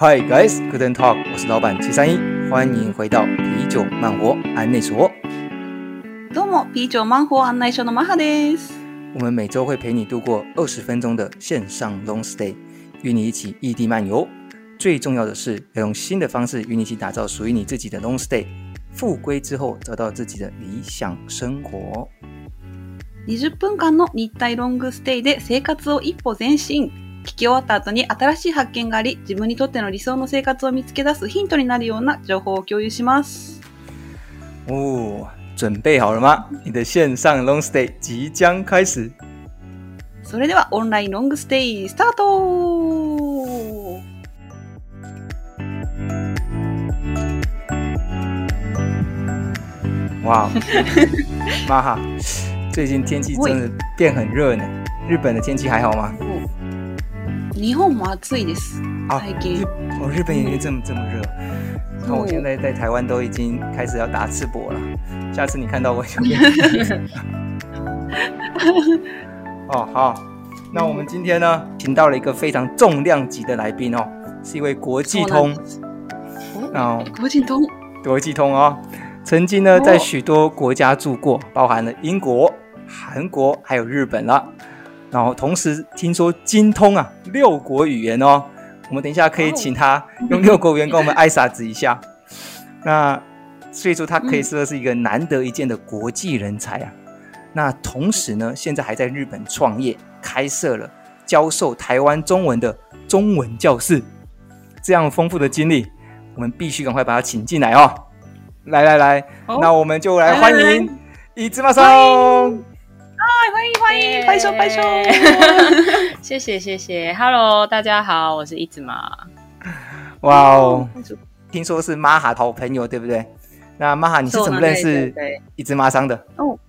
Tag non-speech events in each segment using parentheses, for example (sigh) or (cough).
Hi guys, Guten Talk，我是老板七三一，欢迎回到啤酒慢活案内所。どうも、啤酒慢活案内所のマハです。我们每周会陪你度过二十分钟的线上 long stay，与你一起异地漫游。最重要的是，要用新的方式与你一起打造属于你自己的 long stay。复归之后，找到自己的理想生活。20分间の日体ロングステイで生活を一歩前进。 闻き终わった后に新しい発见があり、自分にとっての理想の生活を见つけ出すヒントになるような情报を共有します。哦，准备好了吗？你的线上 long stay 即将开始。それではオンラインロングステイスタート哇，(laughs) 妈哈，最近天气真的变很热呢。日本的天气还好吗？日本も暑いです。啊最近。哦，日本也这么这么热。那我现在在台湾都已经开始要打赤膊了。下次你看到我就变。哦，好。那我们今天呢，请到了一个非常重量级的来宾哦，是一位国际通。哦，国际通。国际通哦，曾经呢在许多国家住过，包含了英国、韩国还有日本了。 然后同时听说精通啊六国语言哦，我们等一下可以请他用六国语言跟我们爱撒子一下。(laughs) 那所以说他可以说是一个难得一见的国际人才啊。那同时呢，现在还在日本创业，开设了教授台湾中文的中文教室。这样丰富的经历，我们必须赶快把他请进来哦。来来来，哦、那我们就来欢迎伊兹马桑。嗨，欢迎欢迎，拍手拍手，谢谢谢谢，Hello，大家好，我是伊兹玛。哇哦，听说是玛哈好朋友，对不对？那玛哈，你是怎么认识一只马桑的？哦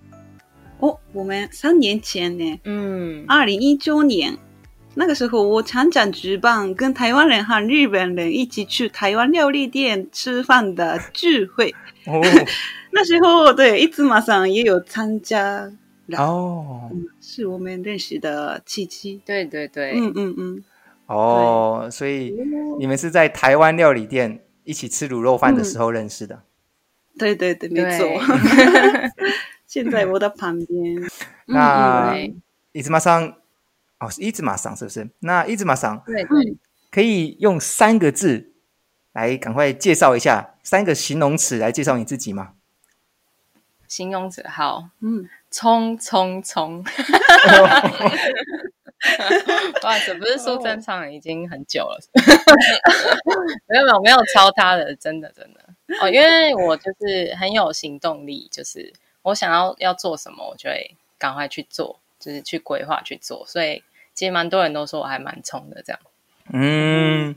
哦，我们三年前呢，嗯，二零一九年，那个时候我常常举办跟台湾人和日本人一起去台湾料理店吃饭的聚会。哦，(laughs) 那时候对一只玛桑也有参加。哦、嗯，是我们认识的契机。对对对，嗯嗯嗯。哦，所以你们是在台湾料理店一起吃卤肉饭的时候认识的。嗯、对对对，没错。(laughs) 现在我的旁边。(laughs) 那伊兹玛桑，哦，是伊兹玛桑是不是？那伊兹玛桑，对对，可以用三个字来赶快介绍一下，三个形容词来介绍你自己吗？形容词好，嗯。冲冲冲！不好意思，(laughs) 不是苏贞昌，已经很久了。(laughs) 没有没有没有抄他的，真的真的哦，因为我就是很有行动力，就是我想要要做什么，我就会赶快去做，就是去规划去做。所以其实蛮多人都说我还蛮冲的，这样。嗯，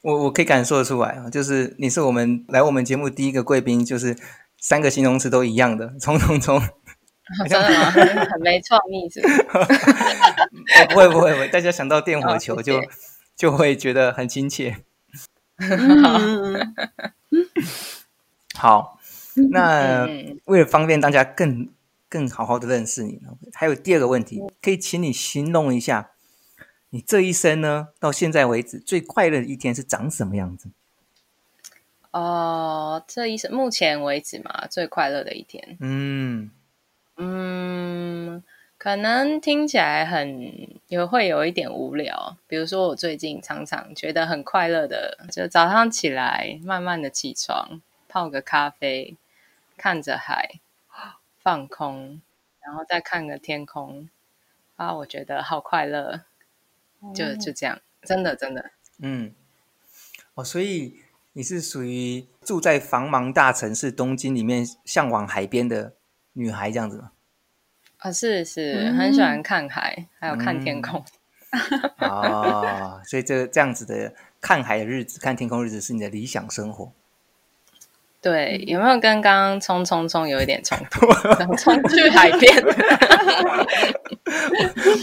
我我可以感受得出来啊，就是你是我们来我们节目第一个贵宾，就是三个形容词都一样的，冲冲冲。哦、(laughs) 真的吗？很没创意是不是？(laughs) 不会不会不会，大家想到电火球就、(laughs) 就会觉得很亲切。好，好，那为了方便大家更更好好的认识你，还有第二个问题，可以请你形容一下你这一生呢，到现在为止最快乐的一天是长什么样子？哦，这一生目前为止嘛，最快乐的一天，嗯。嗯，可能听起来很也会有一点无聊。比如说，我最近常常觉得很快乐的，就早上起来，慢慢的起床，泡个咖啡，看着海，放空，然后再看个天空，啊，我觉得好快乐。就就这样，真的真的，嗯，哦，所以你是属于住在繁忙大城市东京里面，向往海边的。女孩这样子吗？啊、哦，是是，很喜欢看海，嗯、还有看天空。啊、哦，所以这这样子的看海的日子、看天空日子是你的理想生活。对，有没有跟刚刚冲冲冲有一点冲突？(laughs) 冲去海边我。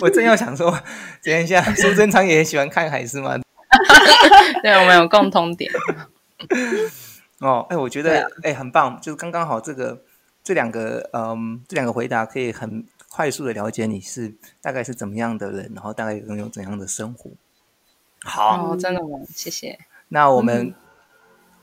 我正要想说，等一下，苏贞昌也很喜欢看海是吗？(laughs) 对，我们有共通点。哦，哎，我觉得哎、啊，很棒，就是刚刚好这个。这两个，嗯，这两个回答可以很快速的了解你是大概是怎么样的人，然后大概拥有怎样的生活。好，哦，真的吗？谢谢。那我们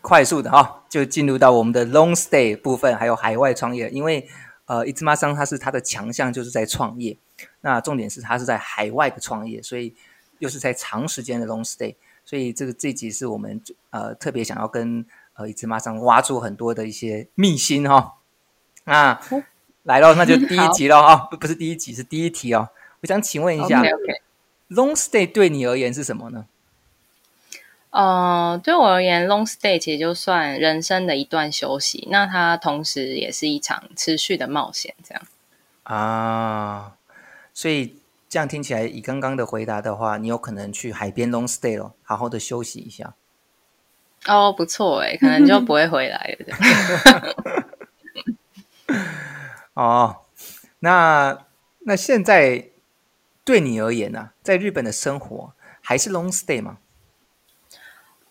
快速的哈、哦，就进入到我们的 long stay 部分，还有海外创业。因为呃，伊兹玛桑他是他的强项就是在创业，那重点是他是在海外的创业，所以又是在长时间的 long stay。所以这个这集是我们呃特别想要跟呃伊兹玛桑挖出很多的一些秘辛哈、哦。那来喽，那就第一集了啊，不不是第一集，是第一题哦。我想请问一下 okay, long stay 对你而言是什么呢？呃，对我而言，long stay 其实就算人生的一段休息，那它同时也是一场持续的冒险，这样啊。所以这样听起来，以刚刚的回答的话，你有可能去海边 long stay 了，好好的休息一下。哦，不错哎，可能就不会回来了。(laughs) 哦，那那现在对你而言呢、啊，在日本的生活还是 long stay 吗？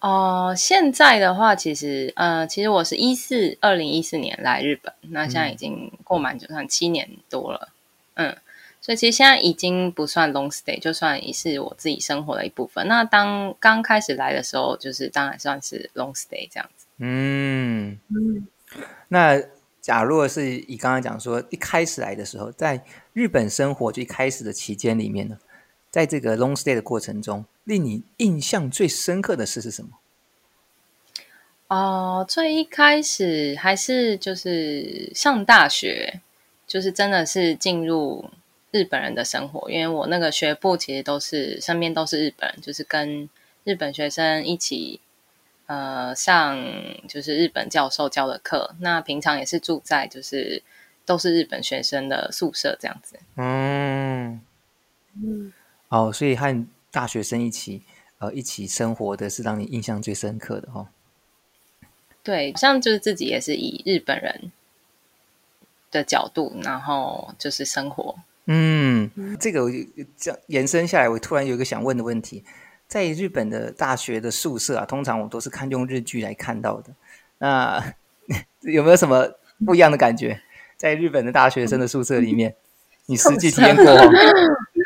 哦、呃，现在的话，其实呃，其实我是一四二零一四年来日本，那现在已经过满就算七年多了，嗯，所以其实现在已经不算 long stay，就算也是我自己生活的一部分。那当刚开始来的时候，就是当然算是 long stay 这样子。嗯嗯，那假如是以刚刚讲说一开始来的时候，在日本生活就一开始的期间里面呢，在这个 long stay 的过程中。令你印象最深刻的事是什么？哦，最一开始还是就是上大学，就是真的是进入日本人的生活，因为我那个学部其实都是身边都是日本人，就是跟日本学生一起呃上就是日本教授教的课，那平常也是住在就是都是日本学生的宿舍这样子。嗯嗯，哦，所以和大学生一起，呃，一起生活的是让你印象最深刻的哦。对，像就是自己也是以日本人的角度，然后就是生活。嗯，这个我就这样延伸下来，我突然有一个想问的问题：在日本的大学的宿舍啊，通常我都是看用日剧来看到的。那 (laughs) 有没有什么不一样的感觉？在日本的大学生的宿舍里面，你实际体验过吗？(laughs)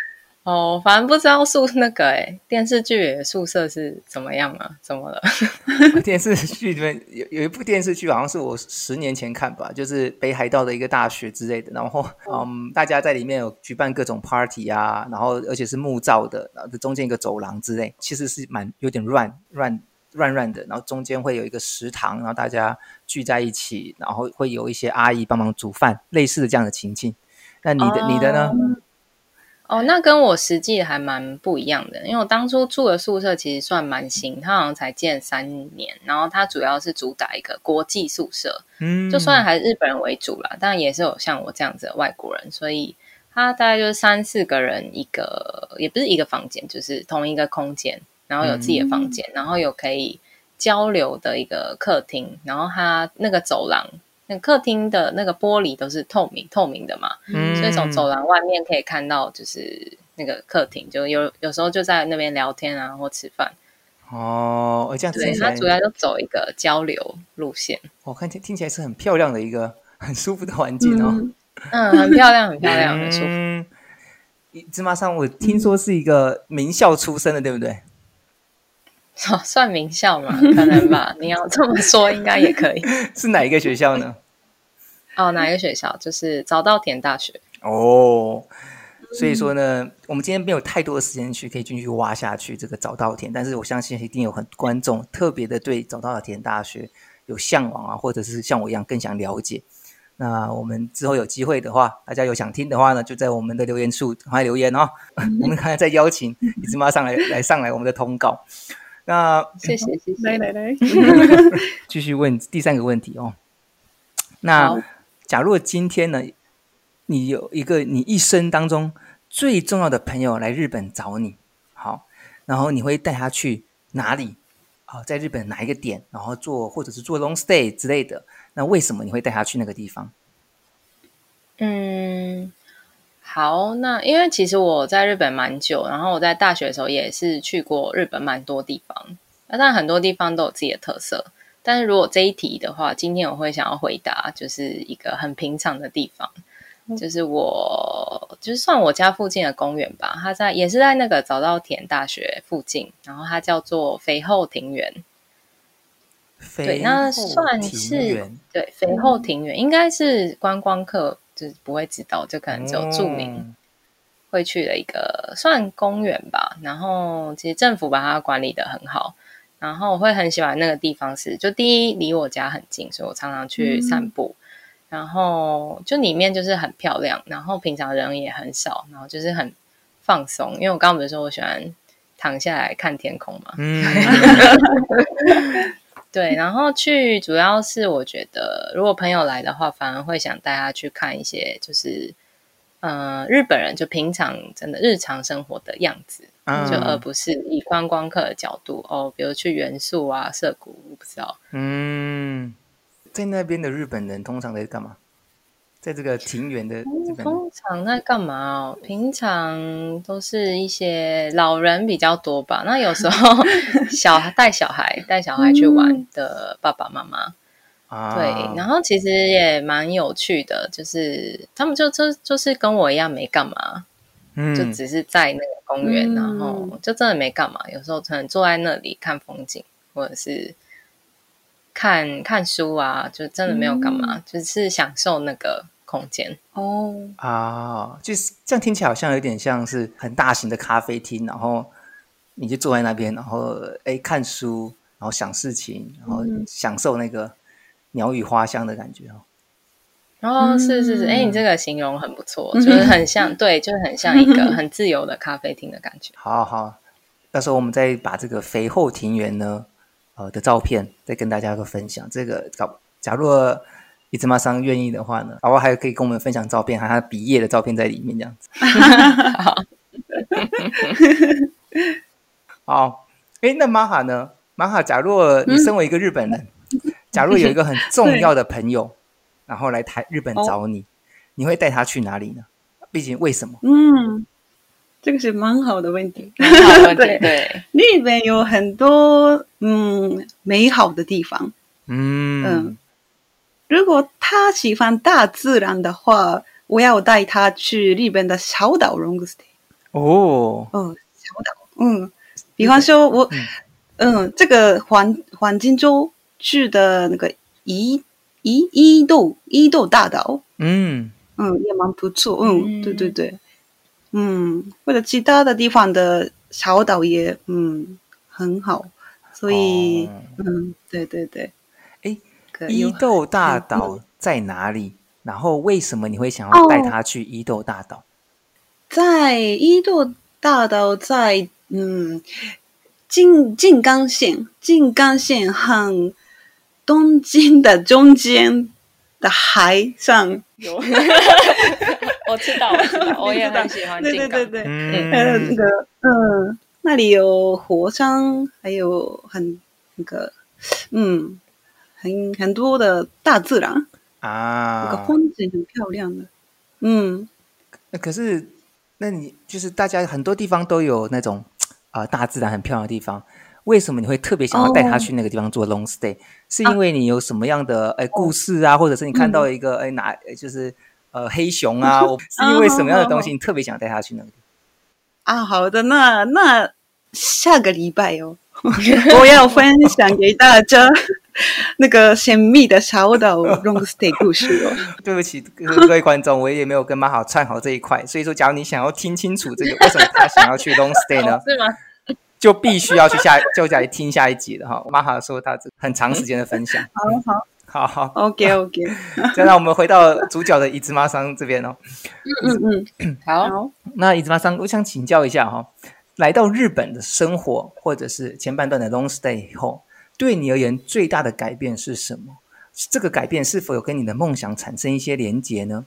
哦，反正不知道宿那个诶电视剧宿舍是怎么样啊？怎么了？(laughs) 电视剧里面有有一部电视剧，好像是我十年前看吧，就是北海道的一个大学之类的。然后，嗯，大家在里面有举办各种 party 啊，然后而且是木造的，然后中间一个走廊之类，其实是蛮有点乱乱乱乱的。然后中间会有一个食堂，然后大家聚在一起，然后会有一些阿姨帮忙煮饭，类似的这样的情境。那你的、哦、你的呢？哦，那跟我实际还蛮不一样的，因为我当初住的宿舍其实算蛮新，它好像才建三年，然后它主要是主打一个国际宿舍，嗯，就虽然还是日本人为主啦，但也是有像我这样子的外国人，所以它大概就是三四个人一个，也不是一个房间，就是同一个空间，然后有自己的房间，嗯，然后有可以交流的一个客厅，然后它那个走廊。客厅的那个玻璃都是透明透明的嘛，嗯，所以从走廊外面可以看到，就是那个客厅，就有有时候就在那边聊天啊，或吃饭。哦，这样子，对，它主要就走一个交流路线。我看听听起来是很漂亮的一个很舒服的环境哦。嗯，很漂亮，很漂亮，很舒服。嗯，芝麻上，我听说是一个名校出身的，对不对？(laughs) 哦，算名校吗？可能吧。你要这么说，应该也可以。(laughs) 是哪一个学校呢？(laughs) 哦，哪一个学校？就是早稻田大学。哦，所以说呢，嗯、我们今天没有太多的时间去可以进去挖下去这个早稻田，但是我相信一定有很多观众特别的对早稻田大学有向往啊，或者是像我一样更想了解。那我们之后有机会的话，大家有想听的话呢，就在我们的留言处赶快留言哦。嗯、我们刚才再邀请一只妈上来来上来我们的通告。那谢谢谢谢，来来来，(laughs) 继续问第三个问题哦。那假如今天呢，你有一个你一生当中最重要的朋友来日本找你，好，然后你会带他去哪里？啊，在日本哪一个点？然后做或者是做 long stay 之类的？那为什么你会带他去那个地方？嗯。好，那因为其实我在日本蛮久，然后我在大学的时候也是去过日本蛮多地方，那当然很多地方都有自己的特色。但是如果这一题的话，今天我会想要回答，就是一个很平常的地方，嗯、就是我就是算我家附近的公园吧，它在也是在那个早稻田大学附近，然后它叫做肥后庭园。对，那算是对肥后庭园，应该是观光客就是不会知道，就可能只有著名会去的一个算公园吧。然后其实政府把它管理得很好，然后我会很喜欢那个地方是，就第一离我家很近，所以我常常去散步。嗯、然后就里面就是很漂亮，然后平常人也很少，然后就是很放松。因为我刚刚不是说我喜欢躺下来看天空嘛。嗯。(laughs) 对，然后去主要是我觉得，如果朋友来的话，反而会想带他去看一些，就是，呃，日本人就平常真的日常生活的样子，嗯、就而不是以观光客的角度哦，比如去元素啊、涩谷，我不知道。嗯，在那边的日本人通常在干嘛？在这个庭园的通常在干嘛哦？平常都是一些老人比较多吧。那有时候 (laughs) 小孩带小孩带小孩去玩的爸爸妈妈，嗯、对，然后其实也蛮有趣的，就是他们就就就是跟我一样没干嘛，嗯，就只是在那个公园，嗯、然后就真的没干嘛。有时候可能坐在那里看风景，或者是看看书啊，就真的没有干嘛，嗯、就是享受那个。空间哦啊，就是这样听起来好像有点像是很大型的咖啡厅，然后你就坐在那边，然后哎看书，然后想事情，然后享受那个鸟语花香的感觉哦。哦，是是是，哎，你这个形容很不错，就是很像，(laughs) 对，就是很像一个 (laughs) 很自由的咖啡厅的感觉。好好，到时候我们再把这个肥后庭园呢，呃的照片再跟大家个分享。这个假假如。伊兹玛桑愿意的话呢，然后还可以跟我们分享照片，还有他毕业的照片在里面，这样子。(laughs) 好，哎，那玛哈呢？玛哈，假若你身为一个日本人，嗯、假如有一个很重要的朋友，(laughs) 然后来台日本找你，哦、你会带他去哪里呢？毕竟为什么？嗯，这个是蛮好的问题。好问题 (laughs) 对，对日本有很多嗯美好的地方。嗯嗯。如果他喜欢大自然的话，我要带他去日本的小岛 long stay。哦，嗯，小岛，嗯，比方说我，嗯，嗯，这个环环金州去的那个伊伊伊豆伊豆大岛，嗯。嗯，也蛮不错，嗯，对对对，嗯，或者其他的地方的小岛也嗯很好，所以，哦、嗯，对对对。伊豆大岛在哪里？然后为什么你会想要带他去伊豆大岛？在伊豆大岛在嗯静静冈县，静冈县和东京的中间的海上有。(laughs) (laughs) 我知道，我知道，我也很喜欢静冈。对对对对，嗯，还有那个嗯，那里有火山，还有很那个嗯。很很多的大自然啊，那个风景很漂亮的，嗯，那可是，那你就是大家很多地方都有那种啊、呃、大自然很漂亮的地方，为什么你会特别想要带他去那个地方做 long stay？、哦、是因为你有什么样的哎故事啊，哦、或者是你看到一个哎哪就是呃黑熊啊，我 (laughs) 是因为什么样的东西你特别想带他去那个地方？啊，好的，那那下个礼拜哦。(laughs) 我要分享给大家 (laughs) 那个神秘的小岛 (laughs) long stay 故事哦。(laughs) 对不起各位观众，我也没有跟马好串好这一块，所以说，假如你想要听清楚这个为什么他想要去 long stay 呢？是吗？就必须要去下就来听下一集了哈。马好说他这很长时间的分享。好好好好，OK OK。再让我们回到主角的伊兹玛桑这边哦。嗯嗯嗯，(coughs) 好。那伊兹玛桑，我想请教一下哈。来到日本的生活，或者是前半段的 long stay 以后，对你而言最大的改变是什么？这个改变是否有跟你的梦想产生一些连结呢？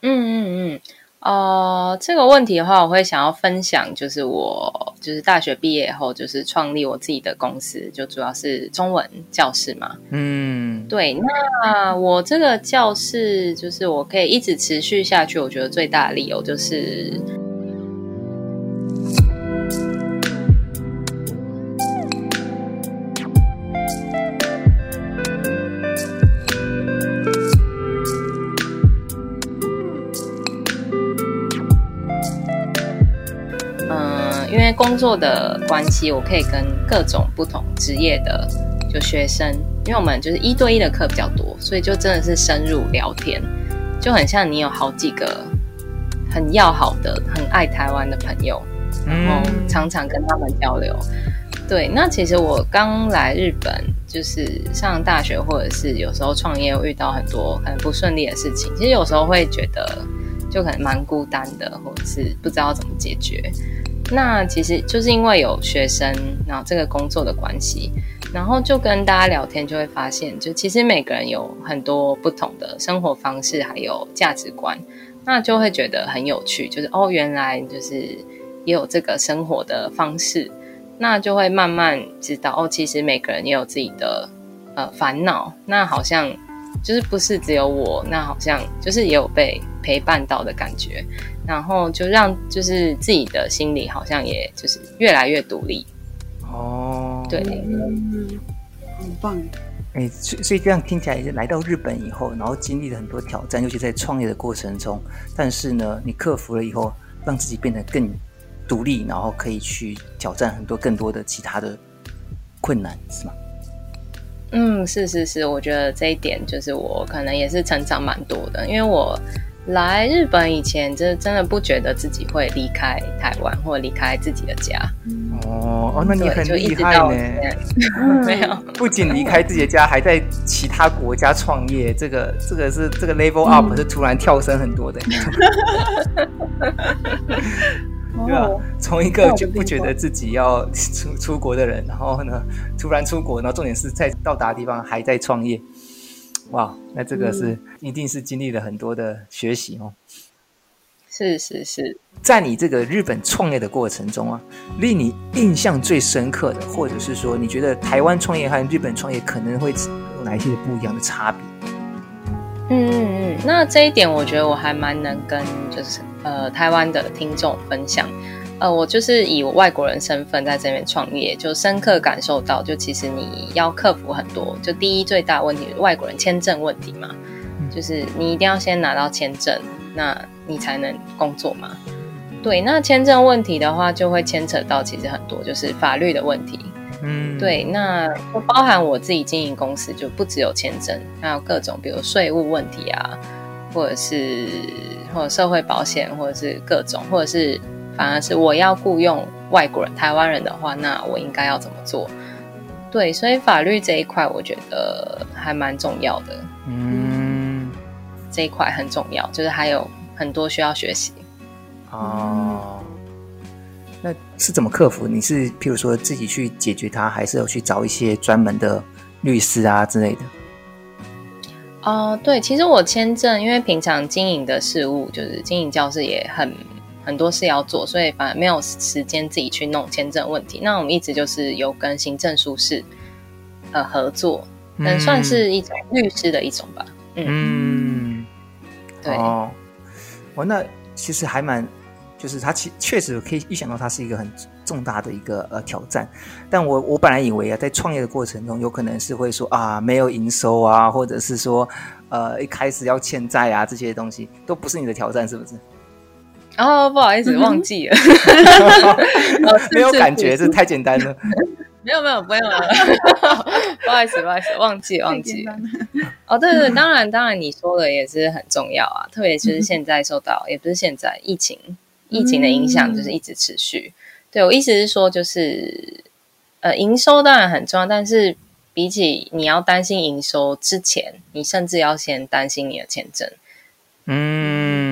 嗯嗯嗯，呃，这个问题的话，我会想要分享，就是我就是大学毕业后，就是创立我自己的公司，就主要是中文教室嘛。嗯，对。那我这个教室，就是我可以一直持续下去，我觉得最大的理由就是。作的关系，我可以跟各种不同职业的就学生，因为我们就是一对一的课比较多，所以就真的是深入聊天，就很像你有好几个很要好的、很爱台湾的朋友，然后常常跟他们交流。对，那其实我刚来日本，就是上大学或者是有时候创业，遇到很多很不顺利的事情，其实有时候会觉得就可能蛮孤单的，或者是不知道怎么解决。那其实就是因为有学生，然后这个工作的关系，然后就跟大家聊天，就会发现，就其实每个人有很多不同的生活方式，还有价值观，那就会觉得很有趣，就是哦，原来就是也有这个生活的方式，那就会慢慢知道哦，其实每个人也有自己的呃烦恼，那好像就是不是只有我，那好像就是也有被陪伴到的感觉。然后就让就是自己的心里好像也就是越来越独立哦，对，嗯，很棒。哎，所以所以这样听起来，来到日本以后，然后经历了很多挑战，尤其在创业的过程中，但是呢，你克服了以后，让自己变得更独立，然后可以去挑战很多更多的其他的困难，是吗？嗯，是是是，我觉得这一点就是我可能也是成长蛮多的，因为我。来日本以前，真真的不觉得自己会离开台湾或离开自己的家。哦哦，那你很厉害呢。(laughs) 没有，不仅离开自己的家，还在其他国家创业。这个这个是这个 level up 是突然跳升很多的。(laughs) 对吧？从一个就不觉得自己要出出国的人，然后呢，突然出国，然后重点是在到达的地方还在创业。哇，那这个是、嗯、一定是经历了很多的学习哦。是是是，在你这个日本创业的过程中啊，令你印象最深刻的，或者是说你觉得台湾创业和日本创业可能会有哪一些不一样的差别？嗯嗯嗯，那这一点我觉得我还蛮能跟就是呃台湾的听众分享。呃，我就是以我外国人身份在这边创业，就深刻感受到，就其实你要克服很多。就第一最大问题，外国人签证问题嘛，就是你一定要先拿到签证，那你才能工作嘛。对，那签证问题的话，就会牵扯到其实很多，就是法律的问题。嗯，对，那就包含我自己经营公司，就不只有签证，还有各种，比如税务问题啊，或者是或者社会保险，或者是各种，或者是。反而是我要雇佣外国人、台湾人的话，那我应该要怎么做？对，所以法律这一块我觉得还蛮重要的。嗯，这一块很重要，就是还有很多需要学习。哦，那是怎么克服？你是譬如说自己去解决它，还是有去找一些专门的律师啊之类的？哦、呃，对，其实我签证，因为平常经营的事务，就是经营教室也很。很多事要做，所以反而没有时间自己去弄签证问题。那我们一直就是有跟行政书室呃合作，嗯，算是一种律师的一种吧。嗯，嗯对。哦，我那其实还蛮，就是他其确实可以预想到，它是一个很重大的一个呃挑战。但我我本来以为啊，在创业的过程中，有可能是会说啊，没有营收啊，或者是说呃一开始要欠债啊，这些东西都不是你的挑战，是不是？哦、oh，不好意思，忘记了，(laughs) 没有感觉，这太简单了。(laughs) 没有没有，不用了，(laughs) 不好意思，不好意思，忘记忘记了。哦，对对，当然当然，你说的也是很重要啊，特别是现在受到，也不是现在疫情疫情的影响，就是一直持续。对，我意思是说，就是呃，营收当然很重要，但是比起你要担心营收之前，你甚至要先担心你的签证。嗯。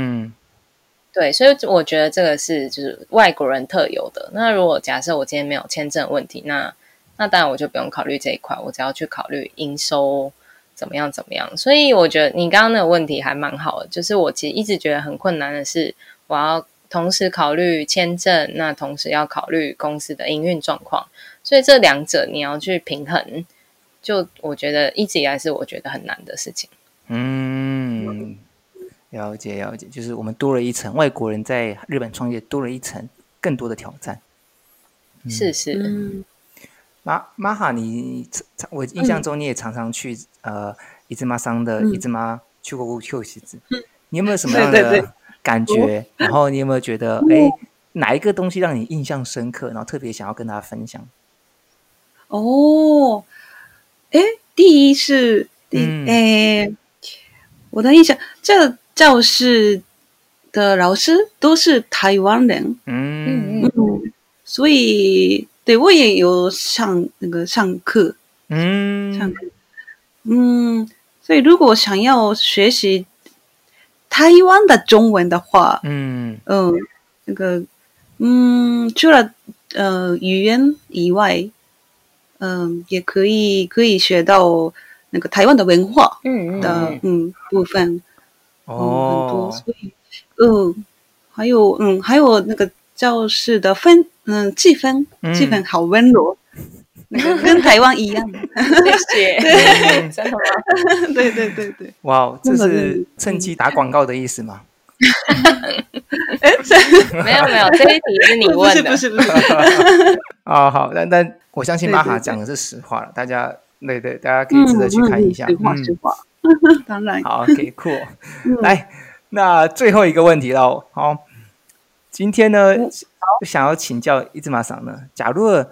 对，所以我觉得这个是就是外国人特有的。那如果假设我今天没有签证问题，那那当然我就不用考虑这一块，我只要去考虑营收怎么样怎么样。所以我觉得你刚刚那个问题还蛮好的，就是我其实一直觉得很困难的是，我要同时考虑签证，那同时要考虑公司的营运状况，所以这两者你要去平衡，就我觉得一直以来是我觉得很难的事情。嗯。了解了解，就是我们多了一层外国人在日本创业，多了一层更多的挑战。嗯、是是，嗯，马马哈，你我印象中你也常常去、嗯、呃伊兹玛桑的伊兹玛去过 Q 西子，你有没有什么样的感觉？对对对，然后你有没有觉得哎、哦、哪一个东西让你印象深刻，然后特别想要跟大家分享？哦。哎，第一是，嗯，哎，我的印象，这教室的老师都是台湾人，嗯。嗯，所以对我也有上那个上课，嗯，上课，嗯，所以如果想要学习台湾的中文的话，嗯。嗯，那个，嗯，除了呃语言以外。嗯，也可以可以学到那个台湾的文化的嗯，嗯，嗯部分哦、嗯，很多，所以嗯，还有嗯，还有那个教室的氛嗯气氛气氛好温柔，那个 (laughs) 跟台湾一样，谢谢，对，真的吗？(laughs) 对对对对，哇这是趁机打广告的意思吗？(laughs) 哎，没有没有，这一题是你问的，不是不是不是。啊，好，那那。我相信玛哈讲的是实话了，大家对对，大家可以值得去看一下。实话实话，(laughs) 当然。好，OK，(laughs) 酷。来，那最后一个问题喽。好，今天呢，想要请教伊兹玛桑呢，假如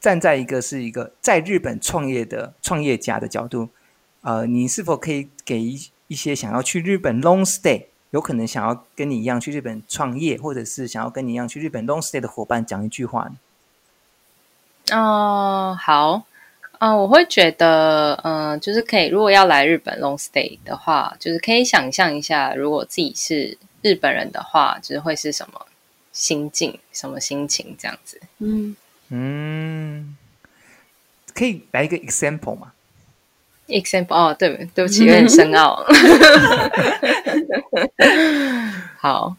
站在一个是一个在日本创业的创业家的角度，呃，你是否可以给一一些想要去日本 long stay，有可能想要跟你一样去日本创业，或者是想要跟你一样去日本 long stay 的伙伴讲一句话呢？哦，好，嗯，我会觉得，嗯，就是可以，如果要来日本 long stay 的话，就是可以想象一下，如果自己是日本人的话，就是会是什么心境、什么心情这样子。嗯嗯，可以来一个 example 吗？example 哦，对，对不起，(laughs) 有点深奥。好。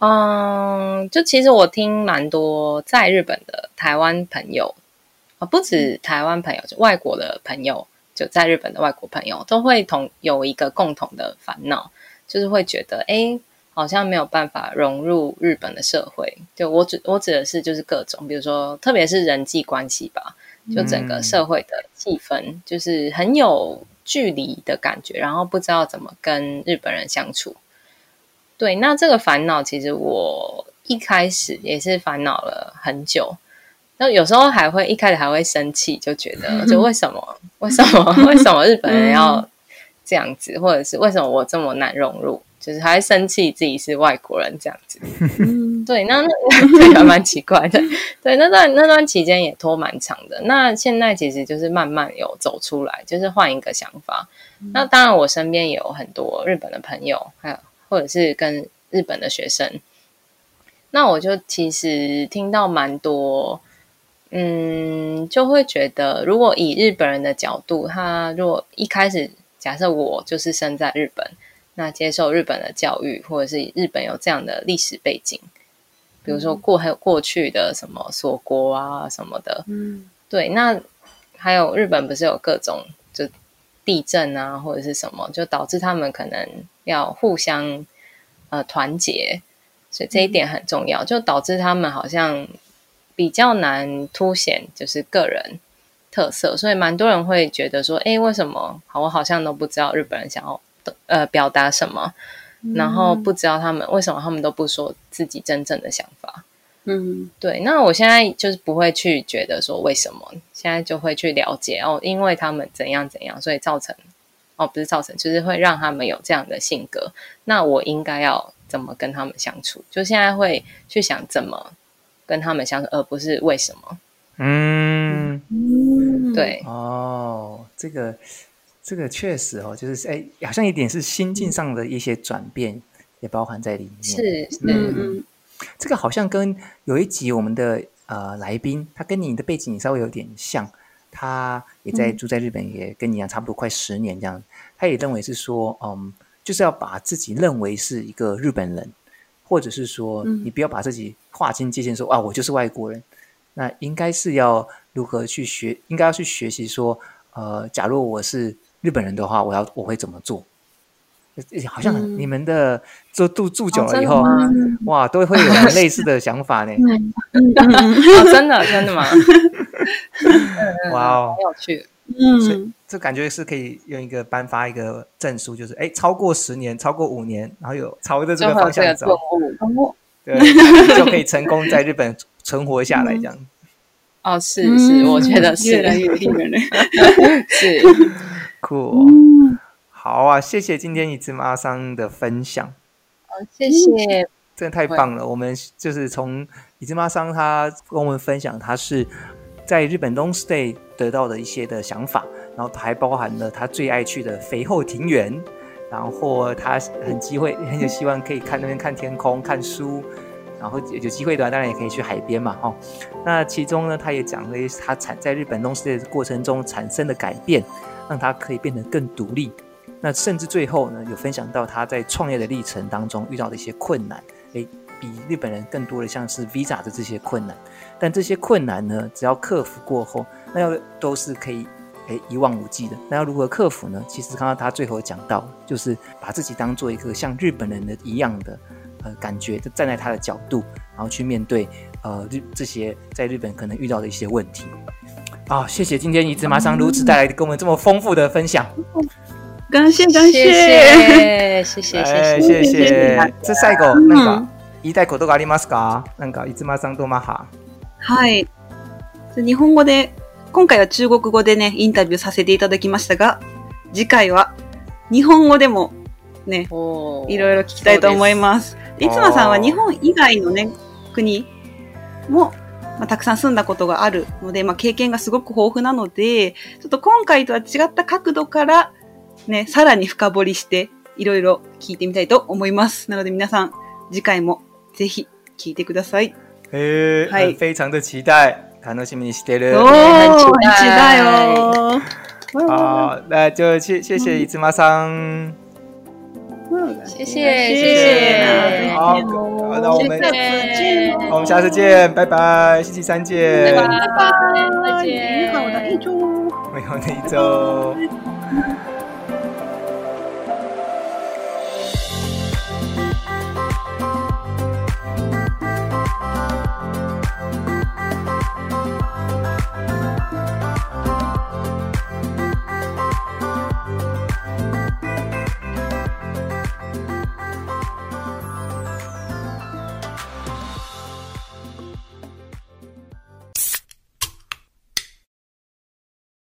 嗯，就其实我听蛮多在日本的台湾朋友啊，不止台湾朋友，就外国的朋友，就在日本的外国朋友都会同有一个共同的烦恼，就是会觉得，哎，好像没有办法融入日本的社会。就我指我指的是，就是各种，比如说，特别是人际关系吧，就整个社会的气氛，就是很有距离的感觉，然后不知道怎么跟日本人相处。对，那这个烦恼其实我一开始也是烦恼了很久，那有时候还会一开始还会生气，就觉得 (laughs) 就为什么为什么 (laughs) 为什么日本人要这样子，或者是为什么我这么难融入，就是还会生气自己是外国人这样子。对，那 (laughs) 那还蛮奇怪的。对，那段那段期间也拖蛮长的。那现在其实就是慢慢有走出来，就是换一个想法。那当然，我身边也有很多日本的朋友，还有。或者是跟日本的学生，那我就其实听到蛮多，嗯，就会觉得，如果以日本人的角度，他如果一开始假设我就是生在日本，那接受日本的教育，或者是日本有这样的历史背景，比如说过还有过去的什么锁国啊什么的，嗯，对，那还有日本不是有各种就地震啊或者是什么，就导致他们可能。要互相呃团结，所以这一点很重要，就导致他们好像比较难凸显就是个人特色，所以蛮多人会觉得说，哎，为什么好我好像都不知道日本人想要呃表达什么，然后不知道他们为什么他们都不说自己真正的想法。嗯，对。那我现在就是不会去觉得说为什么，现在就会去了解哦，因为他们怎样怎样，所以造成。哦，不是造成，就是会让他们有这样的性格。那我应该要怎么跟他们相处？就现在会去想怎么跟他们相处，而不是为什么。嗯，对。哦，这个这个确实哦，就是哎，好像一点是心境上的一些转变也包含在里面。是，嗯。这个好像跟有一集我们的呃来宾，他跟你的背景稍微有点像。他也在住在日本，也跟你一样，差不多快十年这样。他也认为是说，嗯，就是要把自己认为是一个日本人，或者是说，你不要把自己划清界限，说啊，我就是外国人。那应该是要如何去学？应该要去学习说，呃，假如我是日本人的话，我要我会怎么做？好像你们的住住住久了以后，哇，都会有 (laughs) 类似的想法呢。(laughs) (laughs) 真的真的吗？哇哦，很有趣。嗯，这感觉是可以用一个颁发一个证书，就是哎，超过十年，超过五年，然后有朝着这个方向走，对，就可以成功在日本存活下来这样。哦，是是，我觉得是。越来越令人是。酷。好啊，谢谢今天一只妈桑的分享。好，谢谢，(laughs) 真的太棒了。我们就是从一只妈桑他跟我们分享，他是在日本 long stay 得到的一些的想法，然后还包含了他最爱去的肥后庭园，然后他很机会 (laughs) 很有希望可以看那边看天空、看书。然后有机会的话，当然也可以去海边嘛，哦。那其中呢，他也讲了他产在日本 long stay 的过程中产生的改变，让他可以变得更独立。那甚至最后呢，有分享到他在创业的历程当中遇到的一些困难，诶，比日本人更多的像是 visa 的这些困难。但这些困难呢，只要克服过后，那要都是可以诶一望无际的。那要如何克服呢？其实刚刚他最后讲到，就是把自己当做一个像日本人的一样的。呃，感觉就站在他的角度，然后去面对呃日这些在日本可能遇到的一些问题。啊、谢谢今天一直马上如此带来给我们这么丰富的分享。感谢感谢谢谢谢谢谢谢。这最后なんか言いたいことがありますか？なんか伊兹玛桑どうもは。はい。日本语で今回は中国语でねインタビューさせていただきましたが、次回は日本语でもねいろいろ闻きたいと思います。いつまさんは日本以外のね、国も、まあ、たくさん住んだことがあるので、まあ、経験がすごく豊富なので、ちょっと今回とは违った角度から、ね、さらに深掘りして、いろいろ闻いてみたいと思います。なので皆さん、次回もぜひ闻いてください。へー、はい、非常的期待。楽しみにしてる。おー、期待。よ。好，那就谢谢谢伊兹玛桑。谢谢谢谢，好，那我们我们下次见，拜拜，星期三见，拜拜，再见，美好的一周，美好的一周。